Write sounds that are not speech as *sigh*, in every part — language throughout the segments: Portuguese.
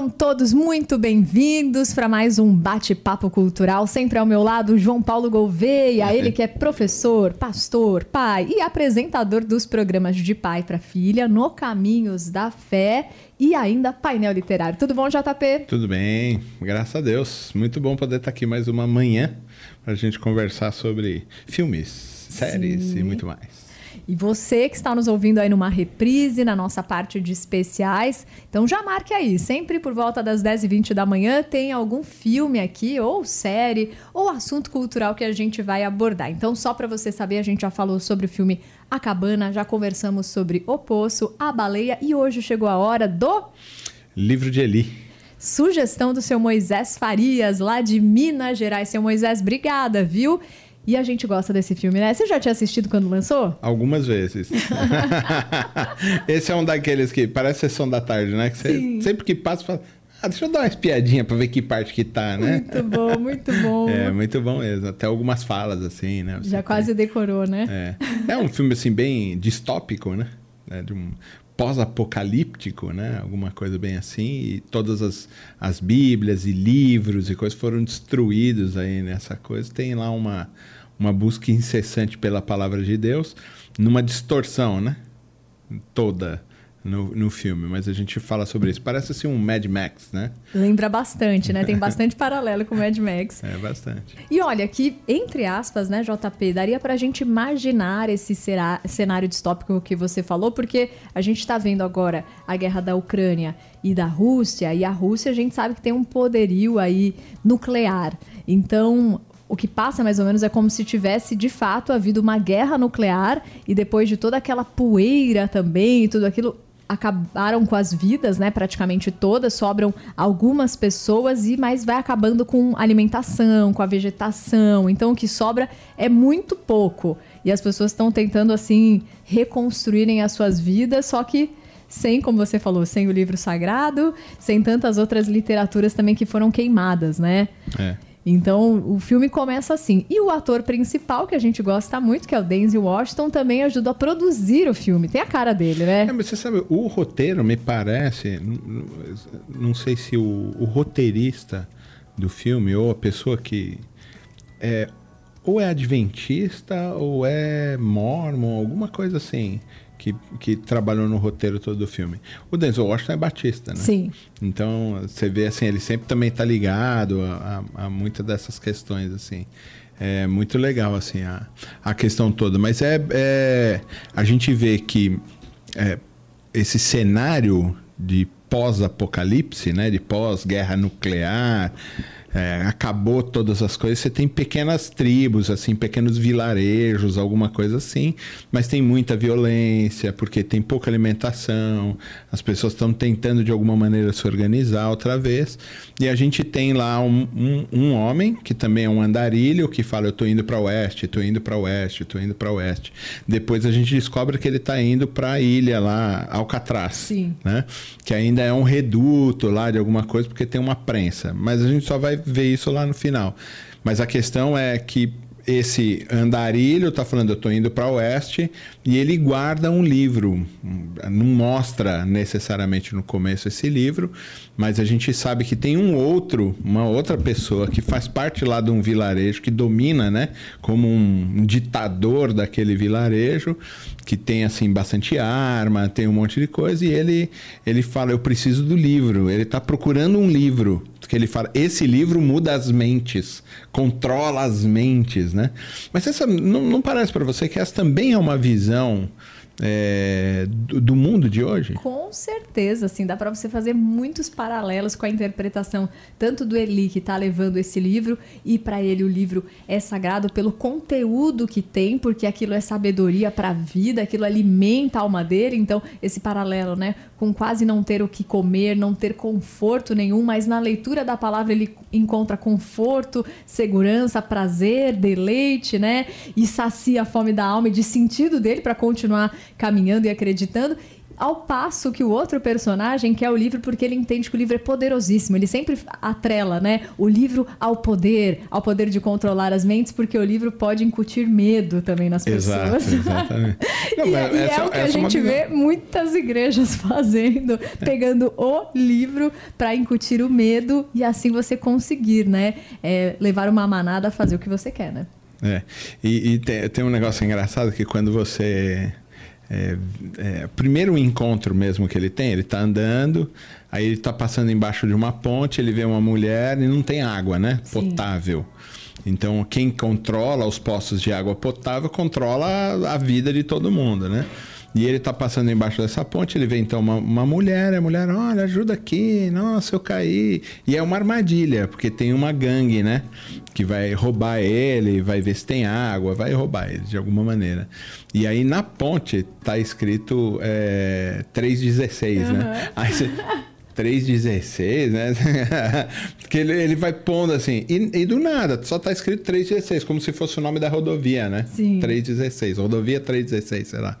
Sejam todos muito bem-vindos para mais um bate-papo cultural. Sempre ao meu lado, João Paulo Gouveia, ele que é professor, pastor, pai e apresentador dos programas de pai para filha no Caminhos da Fé e ainda painel literário. Tudo bom, JP? Tudo bem, graças a Deus. Muito bom poder estar aqui mais uma manhã para a gente conversar sobre filmes, séries Sim. e muito mais. E você que está nos ouvindo aí numa reprise, na nossa parte de especiais, então já marque aí. Sempre por volta das 10h20 da manhã tem algum filme aqui, ou série, ou assunto cultural que a gente vai abordar. Então, só para você saber, a gente já falou sobre o filme A Cabana, já conversamos sobre O Poço, A Baleia e hoje chegou a hora do. Livro de Eli. Sugestão do seu Moisés Farias, lá de Minas Gerais. Seu Moisés, obrigada, viu? E a gente gosta desse filme, né? Você já tinha assistido quando lançou? Algumas vezes. *laughs* Esse é um daqueles que parece sessão da tarde, né? Que você, sempre que passa, fala. Ah, deixa eu dar uma espiadinha pra ver que parte que tá, né? Muito bom, muito bom. É, muito bom mesmo. Até algumas falas, assim, né? Você Já quase decorou, né? É. É um filme, assim, bem distópico, né? É de um pós-apocalíptico, né? Alguma coisa bem assim. E todas as, as bíblias e livros e coisas foram destruídos aí nessa coisa. Tem lá uma uma busca incessante pela palavra de Deus, numa distorção, né? Toda no, no filme, mas a gente fala sobre isso. Parece assim um Mad Max, né? Lembra bastante, né? Tem bastante paralelo com o Mad Max. É, bastante. E olha, que, entre aspas, né, JP, daria pra gente imaginar esse cenário distópico que você falou, porque a gente tá vendo agora a guerra da Ucrânia e da Rússia, e a Rússia a gente sabe que tem um poderio aí nuclear. Então, o que passa mais ou menos é como se tivesse de fato havido uma guerra nuclear e depois de toda aquela poeira também e tudo aquilo acabaram com as vidas, né, praticamente todas, sobram algumas pessoas e mais vai acabando com alimentação, com a vegetação. Então o que sobra é muito pouco. E as pessoas estão tentando assim reconstruírem as suas vidas, só que sem, como você falou, sem o livro sagrado, sem tantas outras literaturas também que foram queimadas, né? É. Então, o filme começa assim. E o ator principal, que a gente gosta muito, que é o Denzel Washington, também ajuda a produzir o filme. Tem a cara dele, né? É, mas você sabe, o roteiro, me parece, não sei se o, o roteirista do filme ou a pessoa que é ou é adventista ou é mormon, alguma coisa assim que, que trabalhou no roteiro todo do filme. O Denzel Washington é batista, né? Sim. Então, você vê assim, ele sempre também está ligado a, a, a muitas dessas questões, assim. É muito legal, assim, a, a questão toda. Mas é, é a gente vê que é, esse cenário de pós-apocalipse, né? De pós-guerra nuclear é, acabou todas as coisas, você tem pequenas tribos, assim, pequenos vilarejos, alguma coisa assim, mas tem muita violência, porque tem pouca alimentação, as pessoas estão tentando de alguma maneira se organizar outra vez, e a gente tem lá um, um, um homem, que também é um andarilho, que fala, eu estou indo para oeste, estou indo para oeste, estou indo para oeste. Depois a gente descobre que ele está indo para a ilha lá, Alcatraz, Sim. né? que ainda é um reduto lá de alguma coisa, porque tem uma prensa, mas a gente só vai ver isso lá no final. Mas a questão é que esse andarilho está falando, eu estou indo para oeste, e ele guarda um livro. Não mostra necessariamente no começo esse livro, mas a gente sabe que tem um outro, uma outra pessoa que faz parte lá de um vilarejo, que domina, né? Como um ditador daquele vilarejo, que tem, assim, bastante arma, tem um monte de coisa, e ele, ele fala, eu preciso do livro. Ele está procurando um livro que ele fala, esse livro muda as mentes, controla as mentes, né? Mas essa não, não parece para você que essa também é uma visão é, do, do, mundo de hoje? Com certeza, assim, dá para você fazer muitos paralelos com a interpretação tanto do Eli que está levando esse livro e para ele o livro é sagrado pelo conteúdo que tem, porque aquilo é sabedoria para a vida, aquilo alimenta a alma dele. Então esse paralelo, né, com quase não ter o que comer, não ter conforto nenhum, mas na leitura da palavra ele encontra conforto, segurança, prazer, deleite, né, e sacia a fome da alma e de sentido dele para continuar caminhando e acreditando. Ao passo que o outro personagem quer o livro porque ele entende que o livro é poderosíssimo. Ele sempre atrela, né? O livro ao poder, ao poder de controlar as mentes, porque o livro pode incutir medo também nas Exato, pessoas. exatamente. *laughs* Não, e, mas e essa- é o que a essa é gente vê muitas igrejas *laughs* fazendo, pegando o livro para incutir o medo e assim você conseguir, né? é, levar uma manada a fazer o que você quer, né? É. E, e tem, tem um negócio engraçado que quando você. É, é, primeiro encontro mesmo que ele tem, ele tá andando, aí ele tá passando embaixo de uma ponte, ele vê uma mulher e não tem água, né? Sim. Potável. Então, quem controla os postos de água potável controla a, a vida de todo mundo, né? E ele tá passando embaixo dessa ponte, ele vê então uma, uma mulher, a mulher, olha, ajuda aqui, nossa, eu caí. E é uma armadilha, porque tem uma gangue, né? Que vai roubar ele, vai ver se tem água, vai roubar ele de alguma maneira. E aí na ponte tá escrito é, 316, né? Aí você. *laughs* 316, né? *laughs* Porque ele, ele vai pondo assim. E, e do nada, só tá escrito 316, como se fosse o nome da rodovia, né? Sim. 316, rodovia 316, sei lá.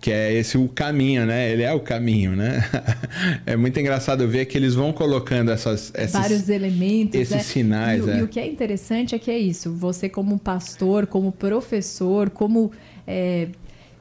Que é esse o caminho, né? Ele é o caminho, né? *laughs* É muito engraçado ver que eles vão colocando essas, esses, Vários elementos. esses né? sinais, E, o- é. e o que é interessante é que é isso. Você, como pastor, como professor, como é,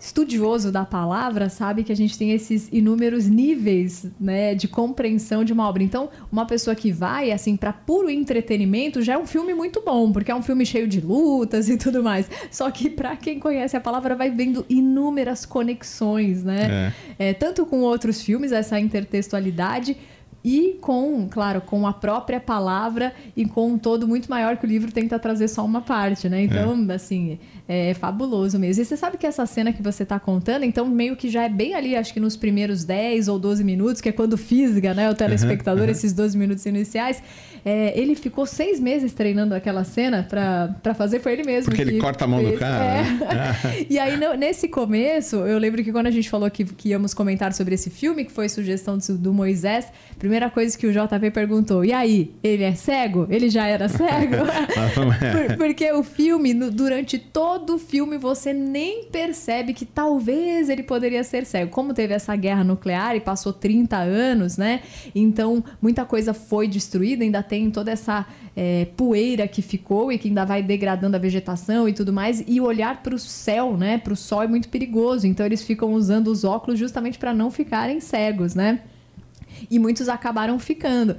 estudioso da palavra, sabe que a gente tem esses inúmeros níveis né, de compreensão de uma obra. Então, uma pessoa que vai, assim, para puro entretenimento, já é um filme muito bom, porque é um filme cheio de lutas e tudo mais. Só que, para quem conhece a palavra, vai vendo inúmeras conexões, né? É, tanto com outros filmes, essa intertextualidade, e com, claro, com a própria palavra e com um todo muito maior que o livro tenta trazer só uma parte, né? Então, assim, é fabuloso mesmo. E você sabe que essa cena que você tá contando, então meio que já é bem ali, acho que nos primeiros 10 ou 12 minutos, que é quando fisga, né, o telespectador, esses 12 minutos iniciais, é, ele ficou seis meses treinando aquela cena pra, pra fazer, foi ele mesmo. Porque ele corta a mão do cara, É. né? *laughs* E aí, no- nesse começo, eu lembro que quando a gente falou que, que íamos comentar sobre esse filme, que foi sugestão do, do Moisés, a primeira coisa que o JP perguntou, e aí, ele é cego? Ele já era cego? *laughs* Por- porque o filme, no- durante todo o filme, você nem percebe que talvez ele poderia ser cego. Como teve essa guerra nuclear e passou 30 anos, né? Então, muita coisa foi destruída, ainda tem toda essa é, poeira que ficou e que ainda vai degradando a vegetação e tudo mais. E olhar para o céu, né? Para o sol é muito perigoso. Então, eles ficam usando os óculos justamente para não ficarem cegos, né? E muitos acabaram ficando.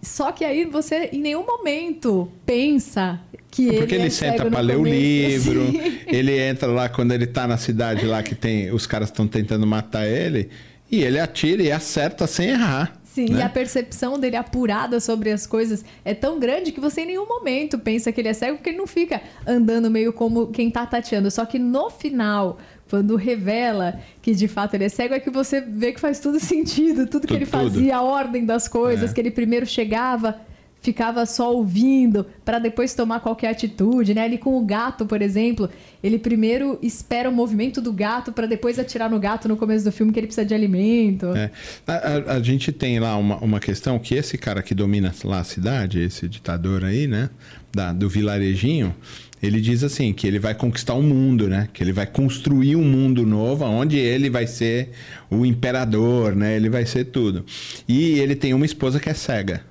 Só que aí você em nenhum momento pensa que ele Porque ele é senta cego no pra ler o começo, livro, *laughs* assim. ele entra lá quando ele tá na cidade lá que tem os caras estão tentando matar ele, e ele atira e acerta sem errar. Sim, né? e a percepção dele apurada sobre as coisas é tão grande que você em nenhum momento pensa que ele é cego, porque ele não fica andando meio como quem tá tateando. Só que no final, quando revela que de fato ele é cego, é que você vê que faz tudo *laughs* sentido, tudo, que Tudo, ele tudo. fazia, a ordem das coisas, É. que ele primeiro chegava. Ficava só ouvindo para depois tomar qualquer atitude, né? Ali com o gato, por exemplo, ele primeiro espera o movimento do gato para depois atirar no gato no começo do filme que ele precisa de alimento. É. A, a- a gente tem lá uma, uma questão que esse cara que domina lá a cidade, esse ditador aí, né? Da- do vilarejinho, ele diz assim, que ele vai conquistar o mundo, né? Que ele vai construir um mundo novo, onde ele vai ser o imperador, né? Ele vai ser tudo. E ele tem uma esposa que é cega.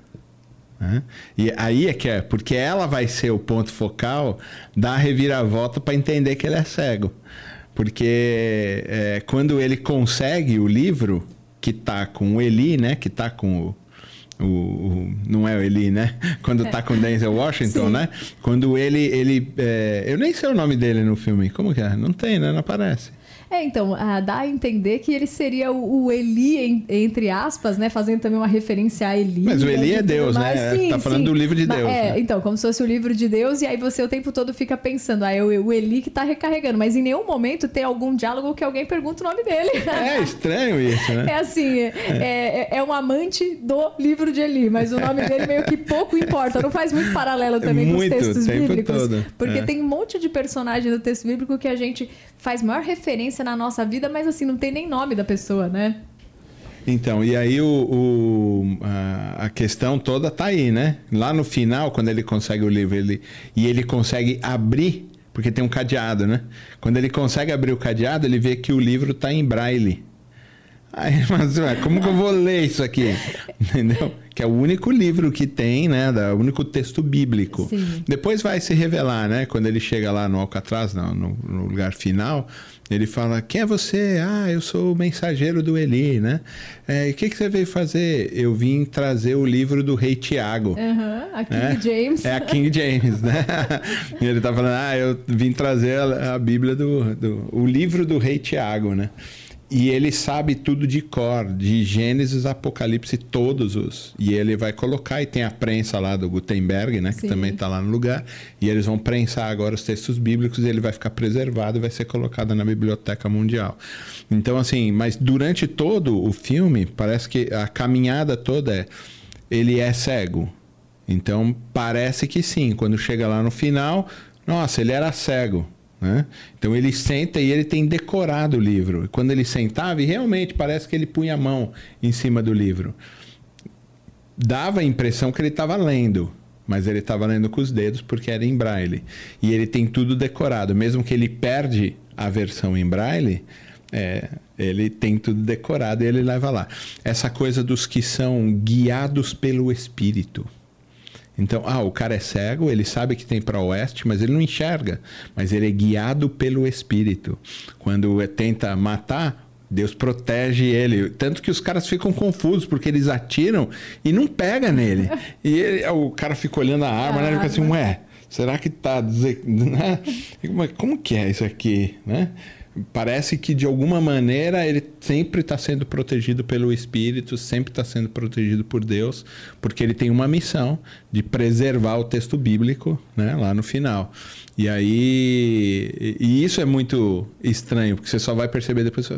né? E aí é que é, porque ela vai ser o ponto focal da reviravolta para entender que ele é cego. Porque é, quando ele consegue o livro, que tá com o Eli, né? Que tá com o, o, o- não é o Eli, né? *laughs* Quando tá com Denzel Washington, Sim. né? Quando ele. ele é, eu nem sei o nome dele no filme. Como que é? Não tem, né? Não aparece. É, então, ah, dá a entender que ele seria o, o Eli, em- entre aspas, né? Fazendo também uma referência a Eli. Mas o Eli é Deus, né? Tá falando do livro de Mas- Deus, É, né? então, como se fosse o livro de Deus, e aí você o tempo todo fica pensando, ah, é o, o Eli que tá recarregando. Mas em nenhum momento tem algum diálogo que alguém pergunta o nome dele. É estranho isso, né? É assim, é, é, é um amante do livro de Eli, mas o nome dele meio que pouco importa. Não faz muito paralelo também Muito, com os textos bíblicos. todo, Porque é. tem um monte de personagem do texto bíblico que a gente faz maior referência na nossa vida, mas assim, não tem nem nome da pessoa, né? Então, e aí o, o- a, questão toda tá aí, né? Lá no final, quando ele consegue o livro ele, e ele consegue abrir, porque tem um cadeado, né? Quando ele consegue abrir o cadeado, ele vê que o livro tá em braille. Aí, *laughs* mas ué, como que eu vou ler isso aqui? *laughs* Entendeu? Que é o único livro que tem, né? O único texto bíblico. Sim. Depois vai se revelar, né? Quando ele chega lá no Alcatraz, no, no, lugar final, ele fala: Quem é você? Ah, eu sou o mensageiro do Eli, né? É, o que, que você veio fazer? Eu vim trazer o livro do rei Tiago. Uhum, a King né? James. É a King James, né? *laughs* e ele tá falando: Ah, eu vim trazer a, a Bíblia do, do. o livro do rei Tiago, né? E ele sabe tudo de cor, de Gênesis, Apocalipse, todos os. E ele vai colocar, e tem a prensa lá do Gutenberg, né? Que Sim. também está lá no lugar. E eles vão prensar agora os textos bíblicos e ele vai ficar preservado e vai ser colocado na Biblioteca Mundial. Então, assim, mas durante todo o filme, parece que a caminhada toda é. Ele é cego. Então, parece que sim. Quando chega lá no final, nossa, ele era cego. Né? Então ele senta e ele tem decorado o livro. Quando ele sentava, e realmente parece que ele punha a mão em cima do livro. Dava a impressão que ele estava lendo, mas ele estava lendo com os dedos porque era em braille. E ele tem tudo decorado. Mesmo que ele perde a versão em braille, é, ele tem tudo decorado e ele leva lá. Essa coisa dos que são guiados pelo Espírito. Então, ah, o cara é cego, ele sabe que tem para oeste, mas ele não enxerga. Mas ele é guiado pelo Espírito. Quando tenta matar, Deus protege ele. Tanto que os caras ficam confusos, porque eles atiram e não pega nele. E ele, o cara fica olhando a arma, né? Ele fica assim, ué, será que tá... *laughs* Né? Como que é isso aqui, né? Parece que de alguma maneira ele sempre está sendo protegido pelo Espírito, sempre está sendo protegido por Deus, porque ele tem uma missão de preservar o texto bíblico né, lá no final. E aí. E isso é muito estranho, porque você só vai perceber depois.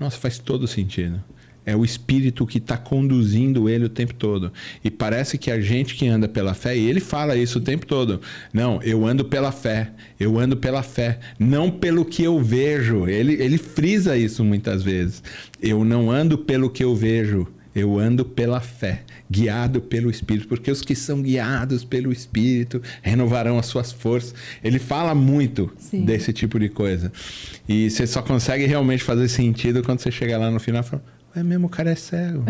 Nossa, faz todo sentido. É o espírito que está conduzindo ele o tempo todo. E parece que a gente que anda pela fé, e ele fala isso o tempo todo. Não, eu ando pela fé. Eu ando pela fé. Não pelo que eu vejo. Ele, ele frisa isso muitas vezes. Eu não ando pelo que eu vejo. Eu ando pela fé, guiado pelo Espírito, porque os que são guiados pelo Espírito renovarão as suas forças. Ele fala muito Sim. desse tipo de coisa. E você só consegue realmente fazer sentido quando você chega lá no final e fala. É mesmo, o cara é cego.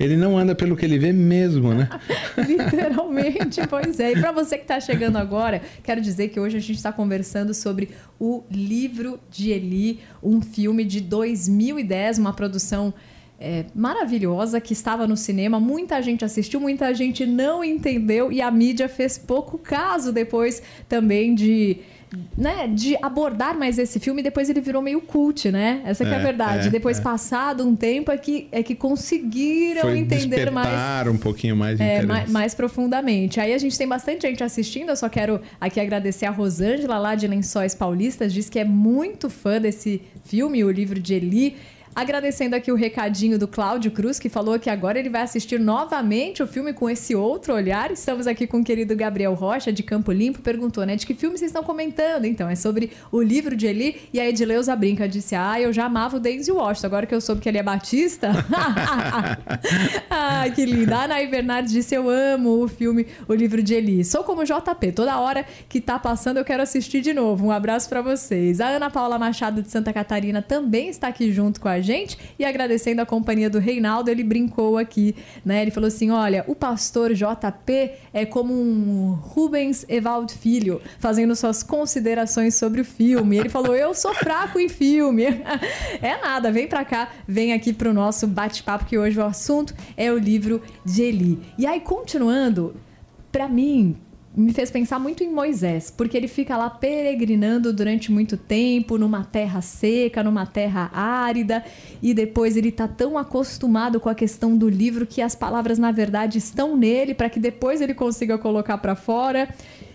Ele não anda pelo que ele vê mesmo, né? *laughs* Literalmente, pois é. E para você que está chegando agora, quero dizer que hoje a gente está conversando sobre o Livro de Eli, um filme de 2010, uma produção é, maravilhosa que estava no cinema. Muita gente assistiu, muita gente não entendeu e a mídia fez pouco caso depois também de né, de abordar mais esse filme, depois ele virou meio cult, né? Essa que é, a É, verdade. é, depois, é. passado um tempo, é que, é que conseguiram Foi entender mais um pouquinho mais de é, mais, mais profundamente. Aí a gente tem bastante gente assistindo. Eu só quero aqui agradecer a Rosângela, lá de Lençóis Paulistas, diz que é muito fã desse filme, o livro de Eli. Agradecendo aqui o recadinho do Cláudio Cruz, que falou que agora ele vai assistir novamente o filme com esse outro olhar. Estamos aqui com o querido Gabriel Rocha, de Campo Limpo, perguntou, né? De que filme vocês estão comentando? Então, é sobre o livro de Eli. E a Edileuza brinca, disse, ah, eu já amava o Denzel Washington, agora que eu soube que ele é batista. *laughs* ah, que linda. A Anaí Bernardes disse, eu amo o filme O Livro de Eli. Sou como JP, toda hora que tá passando eu quero assistir de novo. Um abraço para vocês. A Ana Paula Machado de Santa Catarina também está aqui junto com a gente e agradecendo a companhia do Reinaldo, ele brincou aqui, né? Ele falou assim: olha, o pastor JP é como um Rubens Evald Filho, fazendo suas considerações sobre o filme. Ele falou: eu sou fraco em filme. *laughs* é nada, vem pra cá, vem aqui pro nosso bate-papo, que hoje o assunto é o livro de Eli. E aí, continuando, pra mim, me fez pensar muito em Moisés, porque ele fica lá peregrinando durante muito tempo numa terra seca, numa terra árida, e depois ele tá tão acostumado com a questão do livro que as palavras na verdade estão nele para que depois ele consiga colocar para fora.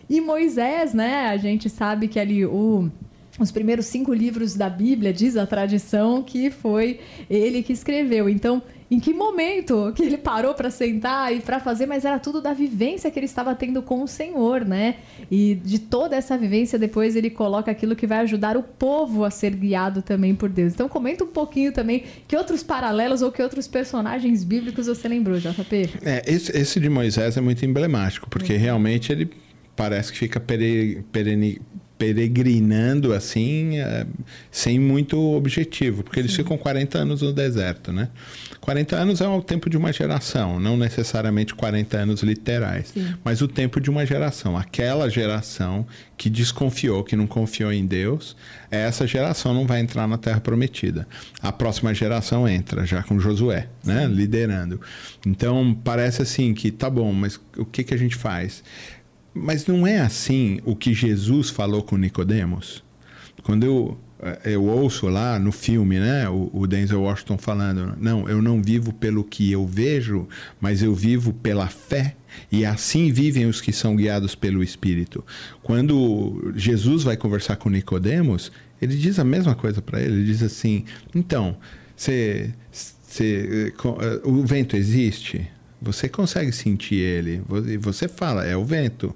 E Moisés, né, a gente sabe que ali o os primeiros cinco livros da Bíblia, diz a tradição, que foi ele que escreveu. Então, em que momento que ele parou para sentar e para fazer, mas era tudo da vivência que ele estava tendo com o Senhor, né? E de toda essa vivência, depois ele coloca aquilo que vai ajudar o povo a ser guiado também por Deus. Então, comenta um pouquinho também que outros paralelos ou que outros personagens bíblicos você lembrou, JP? É, esse, esse de Moisés é muito emblemático, porque realmente ele parece que fica pere, perene, peregrinando assim, é, sem muito objetivo, porque eles Sim. ficam 40 anos no deserto, né? 40 anos é o tempo de uma geração, não necessariamente 40 anos literais, Sim. mas o tempo de uma geração. Aquela geração que desconfiou, que não confiou em Deus, essa geração não vai entrar na Terra Prometida. A próxima geração entra, já com Josué, né? Liderando. Então, parece assim que, tá bom, mas o que, que a gente faz? Mas não é assim o que Jesus falou com Nicodemos? Quando eu, eh, eu ouço lá no filme, né, o, Denzel Washington falando, não, eu não vivo pelo que eu vejo, mas eu vivo pela fé e assim vivem os que são guiados pelo Espírito. Quando Jesus vai conversar com Nicodemos, ele diz a mesma coisa para ele. Ele diz assim: então, você, você, eh, o vento existe? Você consegue sentir ele. Você fala, é o vento.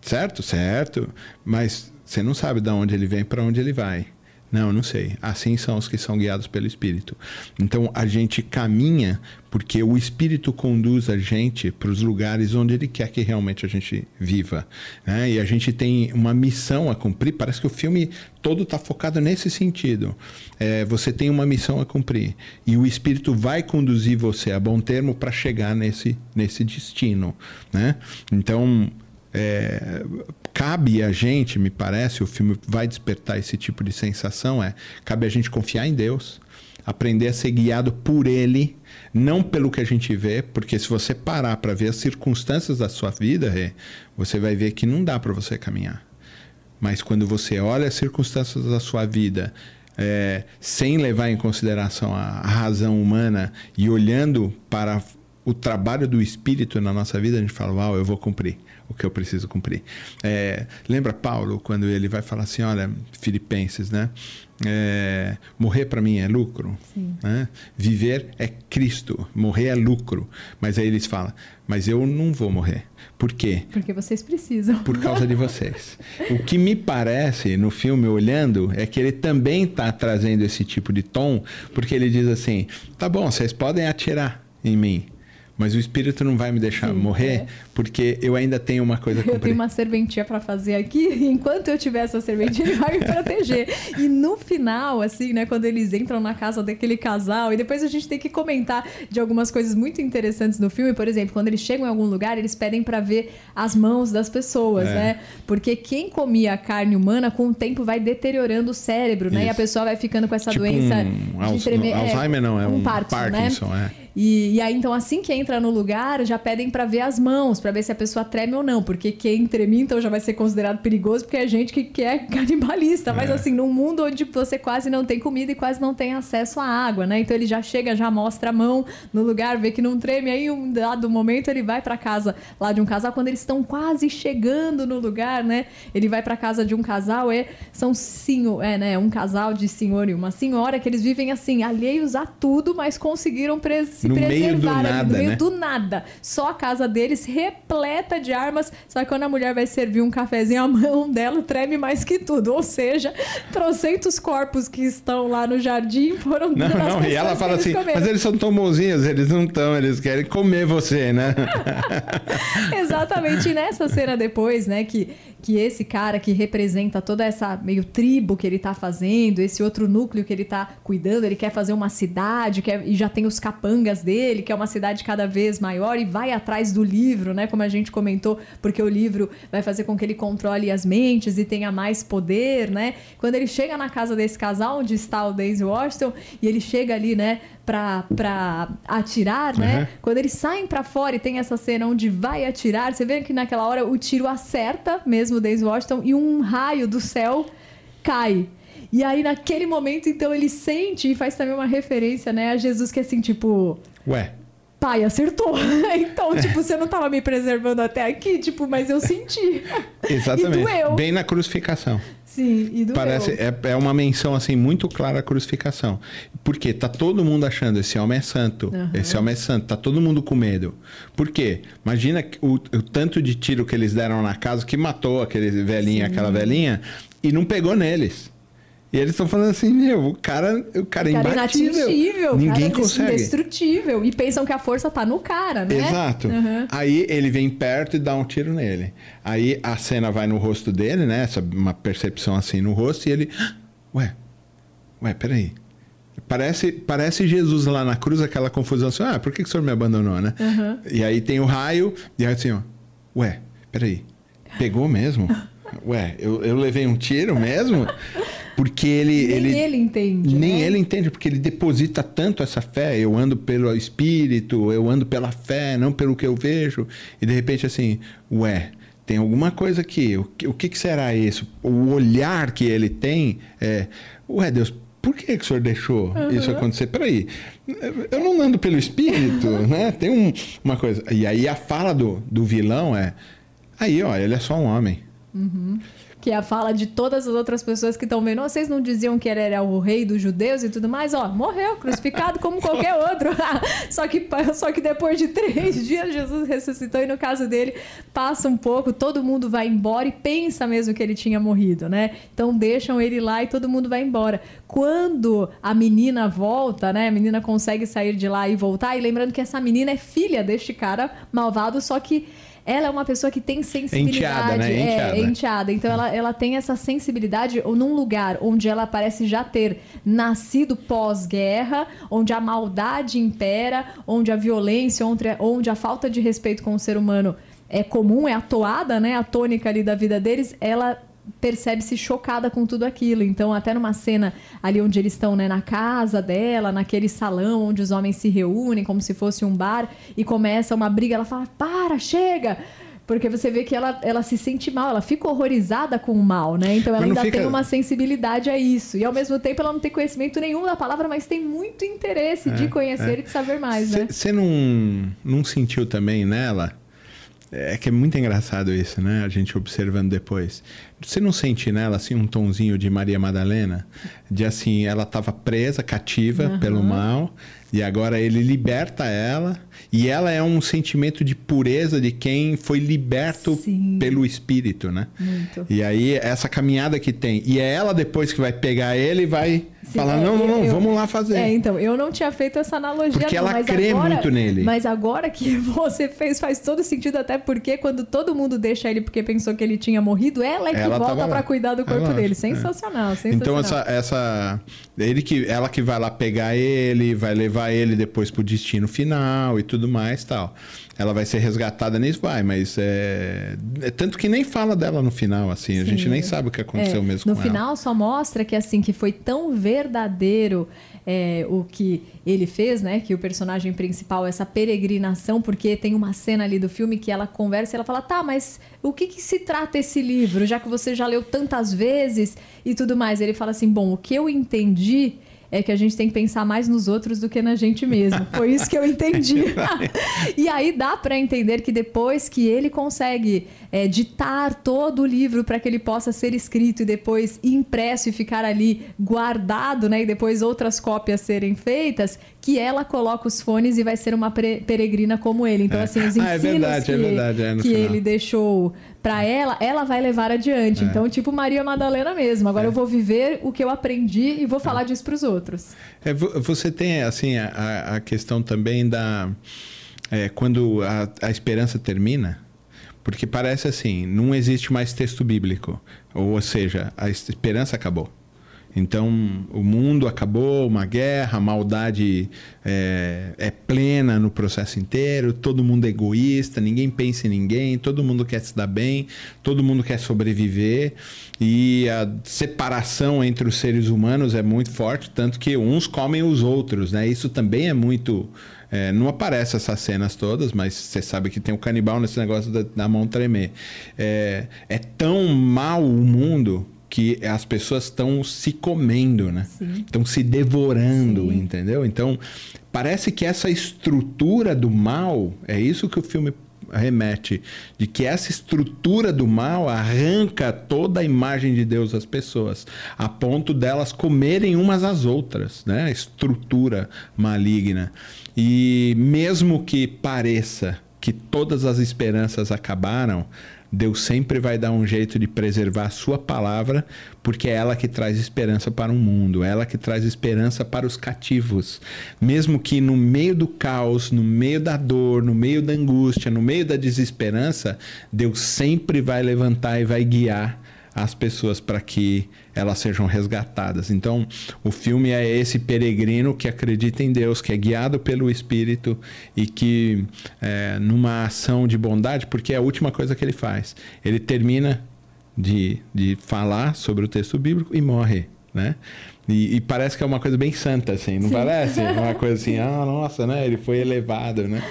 Certo? Certo. Mas você não sabe de onde ele vem para onde ele vai. Não, não sei. Assim são os que são guiados pelo Espírito. Então a gente caminha porque o Espírito conduz a gente para os lugares onde Ele quer que realmente a gente viva. Né? E a gente tem uma missão a cumprir. Parece que o filme todo está focado nesse sentido. É, você tem uma missão a cumprir e o Espírito vai conduzir você a bom termo para chegar nesse, nesse destino. Né? Então é, cabe a gente, me parece, o filme vai despertar esse tipo de sensação, é cabe a gente confiar em Deus, aprender a ser guiado por Ele, não pelo que a gente vê, porque se você parar para ver as circunstâncias da sua vida, você vai ver que não dá para você caminhar. Mas quando você olha as circunstâncias da sua vida, é, sem levar em consideração a, razão humana e olhando para o trabalho do Espírito na nossa vida, a gente fala, uau, eu vou cumprir o que eu preciso cumprir. É, lembra Paulo quando ele vai falar assim, olha, Filipenses, né? É, morrer para mim é lucro, né? viver é Cristo, morrer é lucro. Mas aí eles falam, mas eu não vou morrer. Por quê? Porque vocês precisam. Por causa de vocês. o que me parece no filme olhando é que ele também está trazendo esse tipo de tom, porque ele diz assim: tá bom, vocês podem atirar em mim mas o espírito não vai me deixar Sim, morrer é. porque eu ainda tenho uma coisa. *laughs* Eu tenho uma serventia para fazer aqui e *laughs* enquanto eu tiver essa serventia ele vai me proteger. E no final, assim, né, quando eles entram na casa daquele casal e depois a gente tem que comentar de algumas coisas muito interessantes no filme, por exemplo, quando eles chegam em algum lugar, eles pedem para ver as mãos das pessoas, é. né? Porque quem comia carne humana com o tempo vai deteriorando o cérebro, né? Isso. E a pessoa vai ficando com essa tipo doença um, de Alzheimer não, é um, um Parkinson, né? Parkinson é. E, e, aí, então, assim que entra no lugar, já pedem para ver as mãos, para ver se a pessoa treme ou não. Porque quem treme, então, já vai ser considerado perigoso, porque é gente que, que é *laughs* canibalista. É. Mas, assim, num mundo onde você quase não tem comida e quase não tem acesso à água, né? Então, ele já chega, já mostra a mão no lugar, vê que não treme. Aí, um dado momento, ele vai para casa lá de um casal. Quando eles estão quase chegando no lugar, né? Ele vai para casa de um casal, é, são senhor, é, né? Um casal de senhor e uma senhora que eles vivem assim, alheios a tudo, mas conseguiram se no meio do nada, no meio né? do nada. Só a casa deles repleta de armas. Só que quando a mulher vai servir um cafezinho, a mão dela treme mais que tudo. Ou seja, trocentos corpos que estão lá no jardim foram Não, não, e ela fala assim, comeram. mas eles são tão bonzinhos, eles não estão, eles querem comer você, né? *laughs* Exatamente. E nessa cena depois, né, que que esse cara que representa toda essa meio tribo que ele está fazendo, esse outro núcleo que ele está cuidando, ele quer fazer uma cidade, quer, e já tem os capangas dele, que é uma cidade cada vez maior, e vai atrás do livro, né? Como a gente comentou, porque o livro vai fazer com que ele controle as mentes e tenha mais poder, né? Quando ele chega na casa desse casal, onde está o Daisy Washington, e ele chega ali, né, pra, pra atirar, né? Uhum. Quando eles saem para fora e tem essa cena onde vai atirar, você vê que naquela hora o tiro acerta mesmo o Daisy Washington e um raio do céu cai. E aí, naquele momento, então, ele sente e faz também uma referência, né, a Jesus que é assim, tipo. Ué. Pai, acertou. *laughs* então, tipo, você não estava me preservando até aqui, tipo, mas eu senti. *laughs* Exatamente. E doeu. Bem na crucificação. Sim, e doeu. Parece, é, é uma menção, assim, muito clara à crucificação. Porque tá todo mundo achando, esse homem é santo, uhum. esse homem é santo, tá todo mundo com medo. Por quê? Imagina o, o tanto de tiro que eles deram na casa que matou aquele velhinho, Sim. aquela velhinha, e não pegou neles. E eles estão falando assim, meu, o cara, o cara é cara imbatível. inatingível, Ninguém cara consegue. indestrutível. E pensam que a força tá no cara, né? Exato. Uhum. Aí ele vem perto e dá um tiro nele. Aí a cena vai no rosto dele, né? Essa, uma percepção assim no rosto, e ele. *gasps* Ué, ué, peraí. Parece, parece Jesus lá na cruz, aquela confusão assim, ah, por que, que o senhor me abandonou, né? Uhum. E aí tem o raio, e aí assim, ó, ué, peraí, pegou mesmo? *laughs* Ué, eu, eu levei um tiro mesmo? Porque ele. Nem ele, ele entende. Nem né? ele entende, porque ele deposita tanto essa fé. Eu ando pelo espírito, eu ando pela fé, não pelo que eu vejo. E de repente, assim, ué, tem alguma coisa aqui. O que, o que, será isso? O olhar que ele tem é, ué, Deus, por que, que o senhor deixou Uhum. isso acontecer? Peraí, eu não ando pelo espírito, *laughs* né? Tem um- uma coisa. E aí a fala do, do vilão é: aí, ó, ele é só um homem. Que é a fala de todas as outras pessoas que estão vendo. "Oh, Vocês não diziam que ele era o rei dos judeus e tudo mais? Ó, morreu, crucificado como qualquer *laughs* outro. *laughs* só, que, só que depois de três *laughs* dias, Jesus ressuscitou. E no caso dele, passa um pouco, todo mundo vai embora e pensa mesmo que ele tinha morrido, né? Então deixam ele lá e todo mundo vai embora. Quando a menina volta, né? A menina consegue sair de lá e voltar. E lembrando que essa menina é filha deste cara malvado, só que. Ela é uma pessoa que tem sensibilidade. Enteada, né? É, Enteada. é enteada. Então ela, ela tem essa sensibilidade num lugar onde ela parece já ter nascido pós-guerra, onde a maldade impera, onde a violência, onde, onde a falta de respeito com o ser humano é comum, é a toada, né? A tônica ali da vida deles, ela percebe-se chocada com tudo aquilo. Então, até numa cena ali onde eles estão, né, na casa dela, naquele salão onde os homens se reúnem, como se fosse um bar, e começa uma briga, ela fala: para, chega! Porque você vê que ela, ela se sente mal, ela fica horrorizada com o mal, né? Então ela ainda fica- tem uma sensibilidade a isso. E ao mesmo tempo ela não tem conhecimento nenhum da palavra, mas tem muito interesse de conhecer e de saber mais, né? Você não, não sentiu também nela? É que é muito engraçado isso, né? A gente observando depois. Você não sente nela assim um tonzinho de Maria Madalena? De assim, ela estava presa, cativa Aham. pelo mal, e agora ele liberta ela, e ela é um sentimento de pureza de quem foi liberto Sim. pelo espírito, né? Muito. E aí, essa caminhada que tem. E é ela depois que vai pegar ele e vai falar: é, não, não, não, eu- vamos lá fazer. É, então, eu não tinha feito essa analogia. Porque não, ela mas crê agora- muito nele. Mas agora que *laughs* você fez, faz todo sentido, até porque quando todo mundo deixa ele porque pensou que ele tinha morrido, ela é que Ela volta pra cuidar do É corpo dele. é. Sensacional, sensacional. Então essa, essa ele que ela que vai lá pegar ele, vai levar ele depois pro destino final e tudo mais, tal. Ela vai ser resgatada nisso, vai, mas é, é tanto que nem fala dela no final, assim, a Sim. gente nem sabe o que aconteceu É, mesmo no com final só mostra que assim que foi tão verdadeiro é, o que ele fez, né? Que o personagem principal essa peregrinação, porque tem uma cena ali do filme que ela conversa e ela fala, tá, mas o que, que se trata esse livro, já que você já leu tantas vezes e tudo mais. Ele fala assim, bom, o que eu entendi é que a gente tem que pensar mais nos outros do que na gente mesmo. Foi isso que eu entendi. *laughs* e aí dá para entender que depois que ele consegue é, ditar todo o livro para que ele possa ser escrito e depois impresso e ficar ali guardado, né? E depois outras cópias serem feitas, que ela coloca os fones e vai ser uma peregrina como ele. Então, É. assim, os Ah, é ensinos verdade, que, é verdade, é, no que ele deixou para ela, ela vai levar adiante. Então, tipo Maria Madalena mesmo. Agora eu vou viver o que eu aprendi e vou falar disso para os outros. É, vo- você tem assim a- a, questão também da é, quando a, a esperança termina, porque parece assim, não existe mais texto bíblico, ou seja, a es- esperança acabou. Então o mundo acabou, uma guerra, a maldade é, é plena no processo inteiro, todo mundo é egoísta, ninguém pensa em ninguém, todo mundo quer se dar bem, todo mundo quer sobreviver e a separação entre os seres humanos é muito forte, tanto que uns comem os outros, né? Isso também é muito. é, não aparece essas cenas todas, mas você sabe que tem o canibal nesse negócio da, da mão tremer. É, é tão mal o mundo que as pessoas estão se comendo, né? Estão se devorando, Sim. entendeu? Então, parece que essa estrutura do mal, é isso que o filme remete, de que essa estrutura do mal arranca toda a imagem de Deus às pessoas, a ponto delas comerem umas às outras, né? A estrutura maligna. E mesmo que pareça que todas as esperanças acabaram, Deus sempre vai dar um jeito de preservar a sua palavra, porque é ela que traz esperança para o mundo, é ela que traz esperança para os cativos. Mesmo que no meio do caos, no meio da dor, no meio da angústia, no meio da desesperança, Deus sempre vai levantar e vai guiar as pessoas para que elas sejam resgatadas. Então, o filme é esse peregrino que acredita em Deus, que é guiado pelo Espírito e que, é, numa ação de bondade, porque é a última coisa que ele faz, ele termina de, de falar sobre o texto bíblico e morre, né? E, e, parece que é uma coisa bem santa, assim, não Sim. parece? *laughs* Uma coisa assim, ah, nossa, né? Ele foi elevado, né?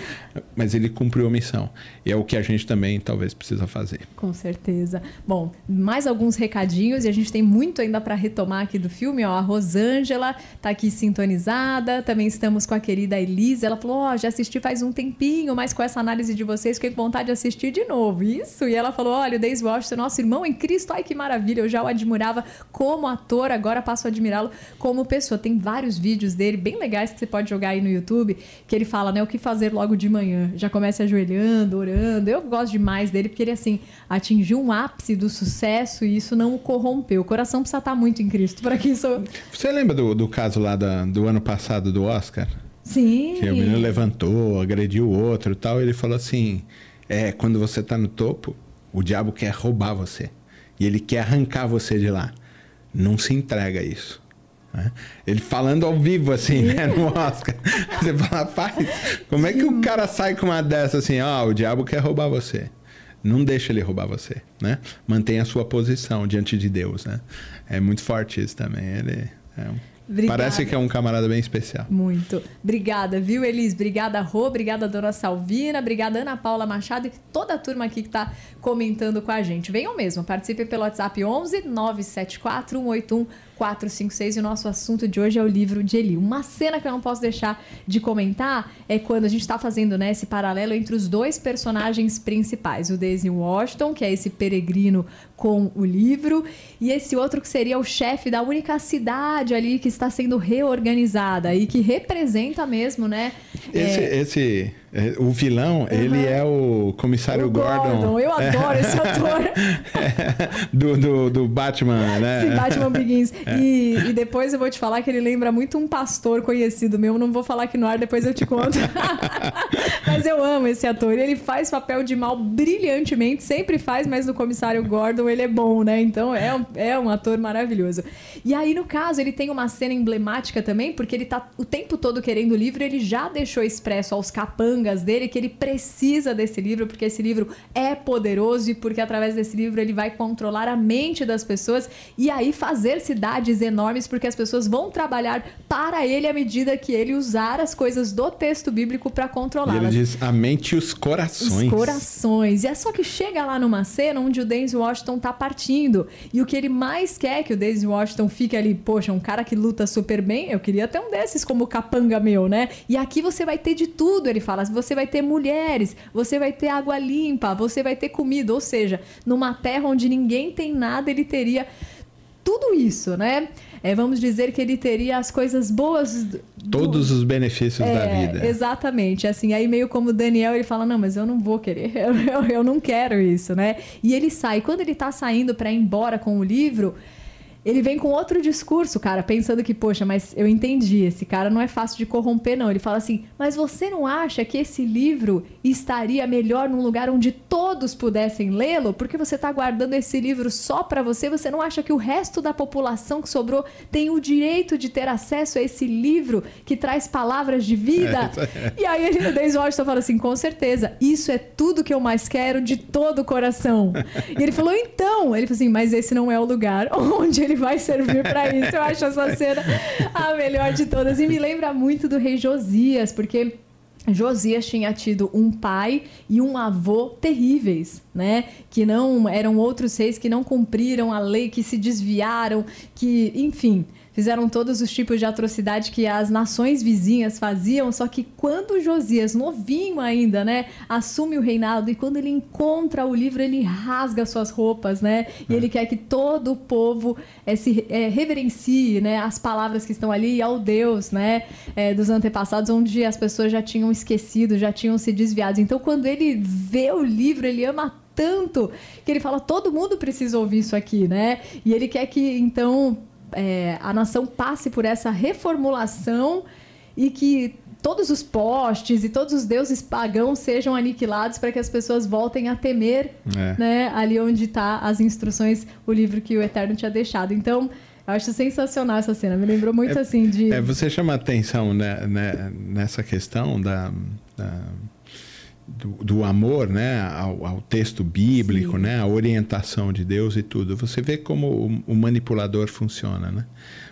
Mas ele cumpriu a missão. É o que a gente também talvez precisa fazer. Com certeza. Bom, mais alguns recadinhos e a gente tem muito ainda para retomar aqui do filme. Ó, a Rosângela tá aqui sintonizada. Também estamos com a querida Elisa. Ela falou: Ó, oh, já assisti faz um tempinho, mas com essa análise de vocês, fiquei com vontade de assistir de novo. Isso. E ela falou: olha, o Daisy Washington, nosso irmão em Cristo, ai que maravilha. Eu já o admirava como ator, agora passo a admirá-lo como pessoa. Tem vários vídeos dele bem legais que você pode jogar aí no YouTube, que ele fala, né, o que fazer logo de manhã. Já começa ajoelhando, orando. Eu gosto demais dele porque ele assim atingiu um ápice do sucesso e isso não o corrompeu. O coração precisa estar muito em Cristo para que isso. Você lembra do, do caso lá da, do ano passado do Oscar? Sim. Que o menino levantou, agrediu o outro e tal. ele falou assim: é, quando você está no topo, o diabo quer roubar você. E ele quer arrancar você de lá. Não se entrega a isso. Né? Ele falando ao vivo, assim, né, no Oscar. Você fala, rapaz, como é que o cara sai com uma dessa assim, ó, oh, o diabo quer roubar você. Não deixa ele roubar você, né? Mantenha a sua posição diante de Deus, né? É muito forte isso também. Ele é um Obrigada. Parece que é um camarada bem especial. Muito. Obrigada, viu, Elis? Obrigada, Rô. Obrigada, dona Salvina. Obrigada, Ana Paula Machado e toda a turma aqui que está comentando com a gente. Venham mesmo, participe pelo WhatsApp 11 974 181 456 e o nosso assunto de hoje é o livro de Eli. Uma cena que eu não posso deixar de comentar é quando a gente está fazendo né, esse paralelo entre os dois personagens principais, o Daisy Washington, que é esse peregrino com o livro, e esse outro que seria o chefe da única cidade ali que está sendo reorganizada e que representa mesmo, né? Esse, é... esse o vilão, uhum. ele é o comissário o Gordon. Gordon. Eu adoro esse *laughs* ator. É, *laughs* do, do, do, Batman, né? Sim, Batman Begins. *laughs* É. E, e, depois eu vou te falar que ele lembra muito um pastor conhecido meu. Não vou falar aqui no ar, depois eu te conto. mas eu amo esse ator. Ele faz papel de mal brilhantemente, sempre faz, mas no comissário Gordon ele é bom, né? Então é um, é um ator maravilhoso. E aí, no caso, ele tem uma cena emblemática também, porque ele tá o tempo todo querendo o livro, ele já deixou expresso aos capangas dele que ele precisa desse livro, porque esse livro é poderoso e porque através desse livro ele vai controlar a mente das pessoas e aí fazer cidades enormes, porque as pessoas vão trabalhar para ele à medida que ele usar as coisas do texto bíblico para controlar. Ele diz a mente e os corações. Os corações. E é só que chega lá numa cena onde o Denzel Washington tá partindo e o que ele mais quer que o Denzel Washington fique ali, poxa, um cara que luta super bem, eu queria ter um desses como capanga meu, né? E aqui você vai ter de tudo, ele fala você vai ter mulheres, você vai ter água limpa, você vai ter comida. Ou seja, numa terra onde ninguém tem nada, ele teria tudo isso, né? É, vamos dizer que ele teria as coisas boas. Do... Todos os benefícios é, da vida. Exatamente. Assim, aí meio como Daniel, ele fala: Não, mas eu não vou querer, *laughs* eu, eu, eu não quero isso, né? E ele sai. Quando ele tá saindo para ir embora com o livro, ele vem com outro discurso, cara, pensando que, poxa, mas eu entendi, esse cara não é fácil de corromper, não. Ele fala assim, mas você não acha que esse livro estaria melhor num lugar onde todos pudessem lê-lo? Porque você está guardando esse livro só para você? Você não acha que o resto da população que sobrou tem o direito de ter acesso a esse livro que traz palavras de vida? É, *laughs* é. E aí ele, desde Washington fala assim, com certeza, isso é tudo que eu mais quero de todo o coração. E ele falou, então, ele falou assim, mas esse não é o lugar *laughs* onde ele vai servir para isso. Eu acho essa cena a melhor de todas. E me lembra muito do rei Josias, porque Josias tinha tido um pai e um avô terríveis, né? Que não eram outros reis que não cumpriram a lei, que se desviaram, que, enfim, fizeram todos os tipos de atrocidade que as nações vizinhas faziam, só que quando Josias, novinho ainda, né, assume o reinado e quando ele encontra o livro, ele rasga suas roupas, né? E ele quer que todo o povo é, se é, reverencie, né, as palavras que estão ali ao Deus, né, é, dos antepassados, onde as pessoas já tinham esquecido, já tinham se desviado. Então, quando ele vê o livro, ele ama tanto que ele fala: todo mundo precisa ouvir isso aqui, né? E ele quer que, então, é, a nação passe por essa reformulação e que todos os postes e todos os deuses pagãos sejam aniquilados para que as pessoas voltem a temer, é. né? Ali onde está as instruções, o livro que o Eterno tinha deixado. Então, eu acho sensacional essa cena. Me lembrou muito é, assim de. É, você chama atenção né, né, nessa questão da, da do, do, amor, né, ao, ao texto bíblico, Sim. né, a orientação de Deus e tudo. Você vê como o, o manipulador funciona, né?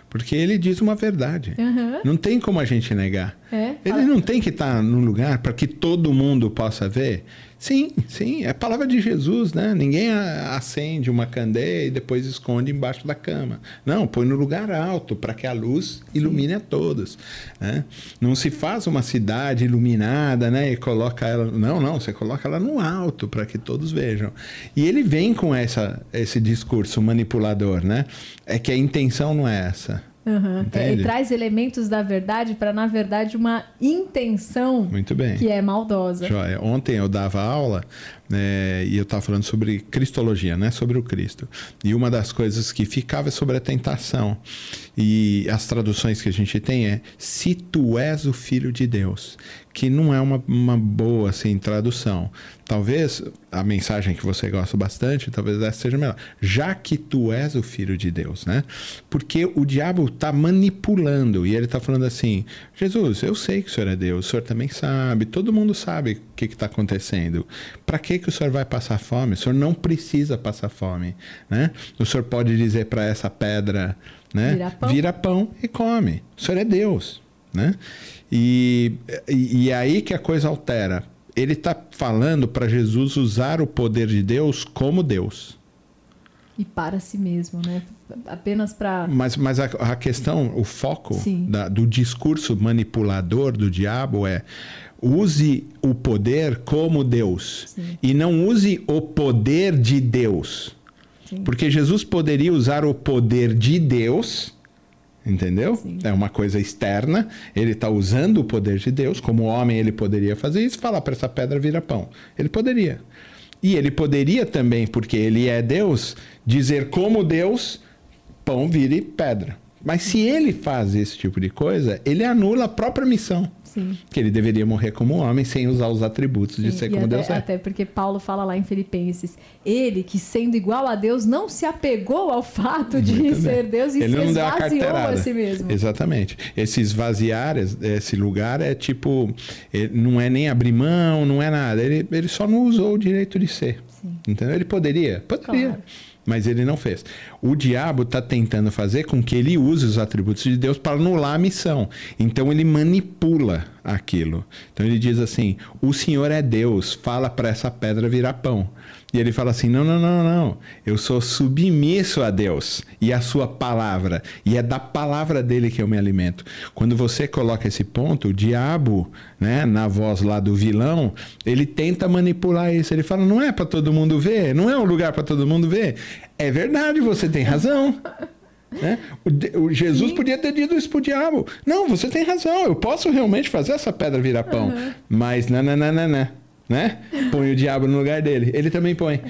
Porque ele diz uma verdade. Uhum. Não tem como a gente negar. É? Ele não tem que estar num lugar para que todo mundo possa ver. Sim, sim, é a palavra de Jesus, né? Ninguém acende uma candeia e depois esconde embaixo da cama. Não, põe no lugar alto para que a luz ilumine a todos. Né? Não se faz uma cidade iluminada, né? E coloca ela. Não, não, você coloca ela no alto para que todos vejam. E ele vem com essa, esse discurso manipulador, né? É que a intenção não é essa. Uhum. É, e traz elementos da verdade para, na verdade, uma intenção Muito bem. que é maldosa. Joia. Ontem eu dava aula é, e eu estava falando sobre cristologia, né? sobre o Cristo. E uma das coisas que ficava é sobre a tentação. E as traduções que a gente tem é se tu és o filho de Deus, que não é uma, uma boa assim, tradução. Talvez a mensagem que você gosta bastante, talvez essa seja melhor. Já que tu és o filho de Deus, né? Porque o diabo está manipulando e ele está falando assim: Jesus, eu sei que o senhor é Deus, o senhor também sabe, todo mundo sabe o que está acontecendo. Para que, que o senhor vai passar fome? O senhor não precisa passar fome, né? O senhor pode dizer para essa pedra, né? Vira pão. Vira pão e come. O senhor é Deus, né? E, e, e é aí que a coisa altera ele está falando para Jesus usar o poder de Deus como Deus. E para si mesmo, né? Apenas para. Mas, mas a, a, questão, o foco da, do discurso manipulador do diabo é use o poder como Deus Sim. e não use o poder de Deus. Sim. Porque Jesus poderia usar o poder de Deus Entendeu? Sim. É uma coisa externa. Ele está usando o poder de Deus. Como homem, ele poderia fazer isso falar para essa pedra vira pão. Ele poderia. E ele poderia também, porque ele é Deus, dizer como Deus, pão vire pedra. Mas se ele faz esse tipo de coisa, ele anula a própria missão. Sim. Que ele deveria morrer como homem sem usar os atributos de ser como até, Deus é. Até porque Paulo fala lá em Filipenses, ele que sendo igual a Deus não se apegou ao fato de Muito ser bem. Deus e ele se não esvaziou a si mesmo. Exatamente. Esse esvaziar, esse lugar é tipo, não é nem abrir mão, não é nada. Ele, ele só não usou o direito de ser. Sim. Entendeu? Ele poderia? Poderia. Claro mas ele não fez. O diabo está tentando fazer com que ele use os atributos de Deus para anular a missão. Então ele manipula aquilo. Então ele diz assim: o Senhor é Deus, fala para essa pedra virar pão. E ele fala assim: não, não, não, não. Eu sou submisso a Deus e a sua palavra. E é da palavra dele que eu me alimento. Quando você coloca esse ponto, o diabo, né, na voz lá do vilão, ele tenta manipular isso. Ele fala: não é para todo mundo ver, não é um lugar para todo mundo ver. É verdade, você tem razão. Né? O, o, Jesus Sim. podia ter dito isso pro diabo. Não, você tem razão, eu posso realmente fazer essa pedra virar pão. Uhum. Mas não, não, não, não, não né? Põe o diabo no lugar dele. Ele também põe.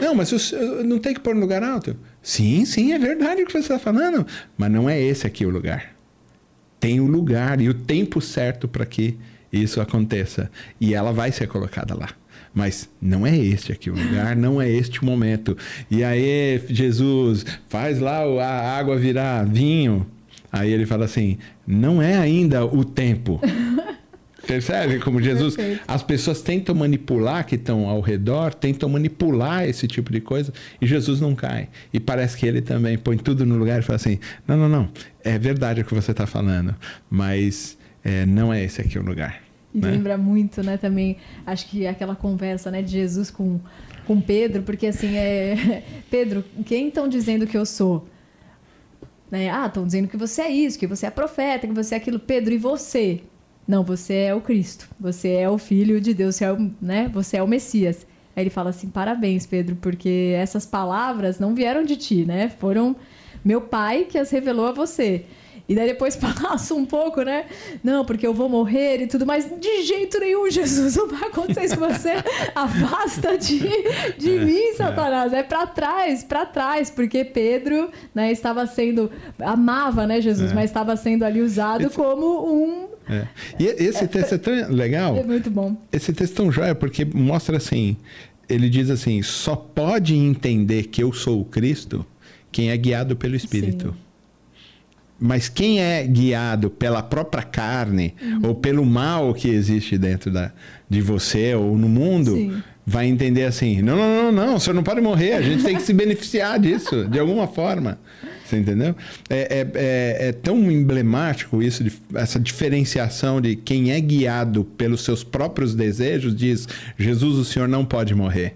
Não, mas não tem que pôr no lugar alto. Sim, sim, é verdade o que você está falando. Mas não é esse aqui o lugar. Tem o lugar e o tempo certo para que isso aconteça. E ela vai ser colocada lá. Mas não é este aqui o lugar, não é este o momento. E aí, Jesus, faz lá a água virar vinho. Aí ele fala assim: não é ainda o tempo. Percebe como Jesus. Perfeito. As pessoas tentam manipular que estão ao redor, tentam manipular esse tipo de coisa e Jesus não cai. E parece que ele também põe tudo no lugar e fala assim: não, não, não, é verdade o que você está falando, mas é, não é esse aqui o lugar. E né? lembra muito, né, também, acho que aquela conversa né, de Jesus com, com Pedro, porque assim, é. *laughs* Pedro, quem estão dizendo que eu sou? Né? Ah, estão dizendo que você é isso, que você é profeta, que você é aquilo. Pedro, e você? Não, você é o Cristo, você é o Filho de Deus, você é o, né? você é o Messias. Aí ele fala assim: parabéns, Pedro, porque essas palavras não vieram de ti, né? Foram meu pai que as revelou a você. E daí depois *laughs* passa um pouco, né? Não, porque eu vou morrer e tudo mais. De jeito nenhum, *laughs* Jesus, não vai acontecer isso com você. *laughs* Afasta de, de é, mim, é. Satanás. É, é para trás, para trás, porque Pedro, né, estava sendo amava, né, Jesus, é. mas estava sendo ali usado como um é. E esse texto é tão legal. É muito bom. Esse texto é tão joia porque mostra assim, ele diz assim, só pode entender que eu sou o Cristo quem é guiado pelo Espírito. Sim. Mas quem é guiado pela própria carne uhum. ou pelo mal que existe dentro da, de você ou no mundo, Sim. vai entender assim: não, não, não, não, o senhor não pode morrer, a gente tem que se beneficiar disso, de alguma forma. Você entendeu? É, é, é, é tão emblemático isso, de, essa diferenciação de quem é guiado pelos seus próprios desejos, diz: Jesus, o senhor não pode morrer.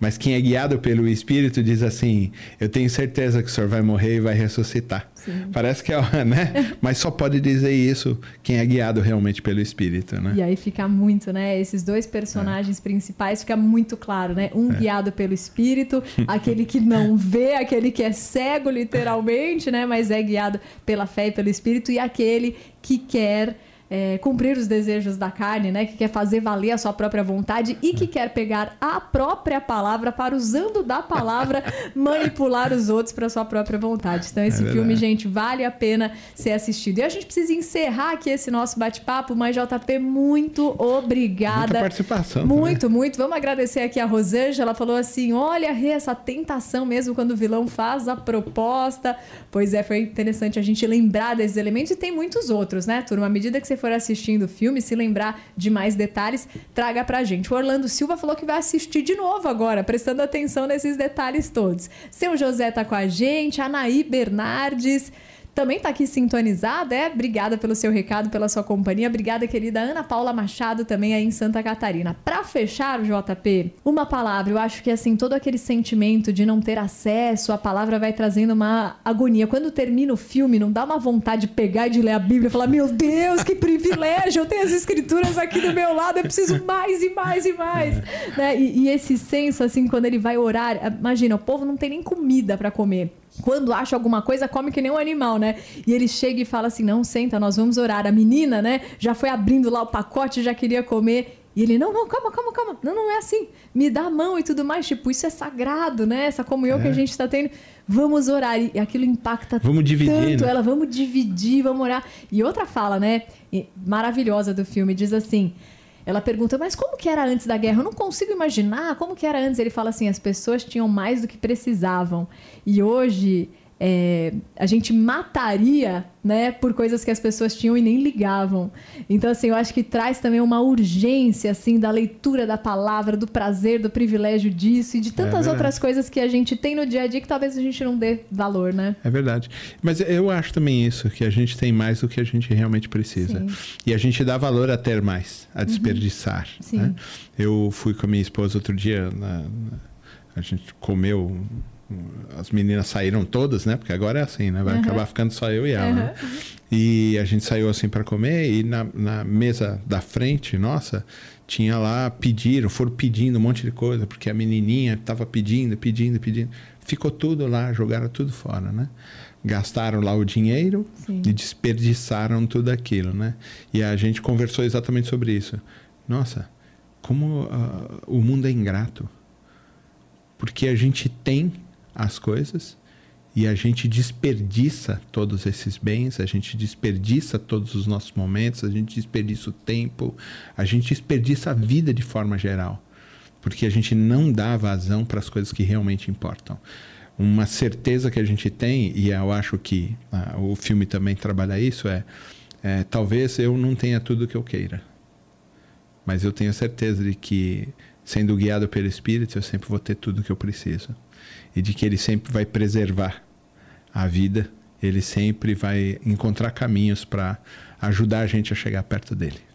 Mas quem é guiado pelo Espírito diz assim: Eu tenho certeza que o Senhor vai morrer e vai ressuscitar. Sim. Parece que é, *laughs* né? Mas só pode dizer isso quem é guiado realmente pelo Espírito, né? E aí fica muito, né? Esses dois personagens é. principais fica muito claro, né? Um é. guiado pelo Espírito, *laughs* aquele que não vê, aquele que é cego literalmente, né? Mas é guiado pela fé e pelo Espírito, e aquele que quer é, cumprir os desejos da carne, né? Que quer fazer valer a sua própria vontade e que quer pegar a própria palavra para, usando da palavra, *laughs* manipular os outros para sua própria vontade. Então, esse é filme, gente, vale a pena ser assistido. E a gente precisa encerrar aqui esse nosso bate-papo, mas JP, muito obrigada. Muita participação. Muito, também. muito. Vamos agradecer aqui a Rosângela. Ela falou assim: olha, Rê, essa tentação mesmo quando o vilão faz a proposta. Pois é, foi interessante a gente lembrar desses elementos e tem muitos outros, né, turma? À medida que você for assistindo o filme, se lembrar de mais detalhes, traga pra gente. O Orlando Silva falou que vai assistir de novo agora, prestando atenção nesses detalhes todos. Seu José tá com a gente, Anaí Bernardes também está aqui sintonizada, é? Obrigada pelo seu recado, pela sua companhia. Obrigada, querida Ana Paula Machado, também aí em Santa Catarina. Para fechar, JP, uma palavra. Eu acho que assim, todo aquele sentimento de não ter acesso, a palavra vai trazendo uma agonia. Quando termina o filme, não dá uma vontade de pegar e de ler a Bíblia e falar: Meu Deus, que privilégio! Eu tenho as escrituras aqui do meu lado, eu preciso mais e mais e mais. Né? E, e esse senso, assim, quando ele vai orar, imagina, o povo não tem nem comida para comer quando acha alguma coisa, come que nem um animal, né? E ele chega e fala assim: não, senta, nós vamos orar. A menina, né, já foi abrindo lá o pacote, já queria comer. E ele, não, não, calma, calma, calma. Não, não é assim. Me dá a mão e tudo mais. Tipo, isso é sagrado, né? Essa comunhão é. que a gente está tendo. Vamos orar. E aquilo impacta vamos dividir, tanto né? ela. Vamos dividir, vamos orar. E outra fala, né? Maravilhosa do filme, diz assim. Ela pergunta, mas como que era antes da guerra? Eu não consigo imaginar como que era antes. Ele fala assim, as pessoas tinham mais do que precisavam. E hoje é, a gente mataria né, por coisas que as pessoas tinham e nem ligavam. Então, assim, eu acho que traz também uma urgência, assim, da leitura da palavra, do prazer, do privilégio disso e de tantas é outras coisas que a gente tem no dia a dia que talvez a gente não dê valor, né? É verdade. Mas eu acho também isso, que a gente tem mais do que a gente realmente precisa. Sim. E a gente dá valor a ter mais, a uhum. desperdiçar. Uhum. Né? Eu fui com a minha esposa outro dia, na, na, a gente comeu as meninas saíram todas, né? Porque agora é assim, né? Vai uhum. acabar ficando só eu e ela. Uhum. Né? E a gente saiu assim para comer e na, na, mesa da frente, nossa, tinha lá, pediram, foram pedindo um monte de coisa, porque a menininha estava pedindo, pedindo, pedindo. Ficou tudo lá, jogaram tudo fora, né? Gastaram lá o dinheiro Sim. e desperdiçaram tudo aquilo, né? E a gente conversou exatamente sobre isso. Nossa, como uh, o mundo é ingrato. Porque a gente tem as coisas e a gente desperdiça todos esses bens, a gente desperdiça todos os nossos momentos, a gente desperdiça o tempo, a gente desperdiça a vida de forma geral, porque a gente não dá vazão para as coisas que realmente importam. Uma certeza que a gente tem, e eu acho que ah, o filme também trabalha isso, é, é talvez eu não tenha tudo o que eu queira, mas eu tenho certeza de que, sendo guiado pelo Espírito, eu sempre vou ter tudo o que eu preciso e de que ele sempre vai preservar a vida, ele sempre vai encontrar caminhos para ajudar a gente a chegar perto dele.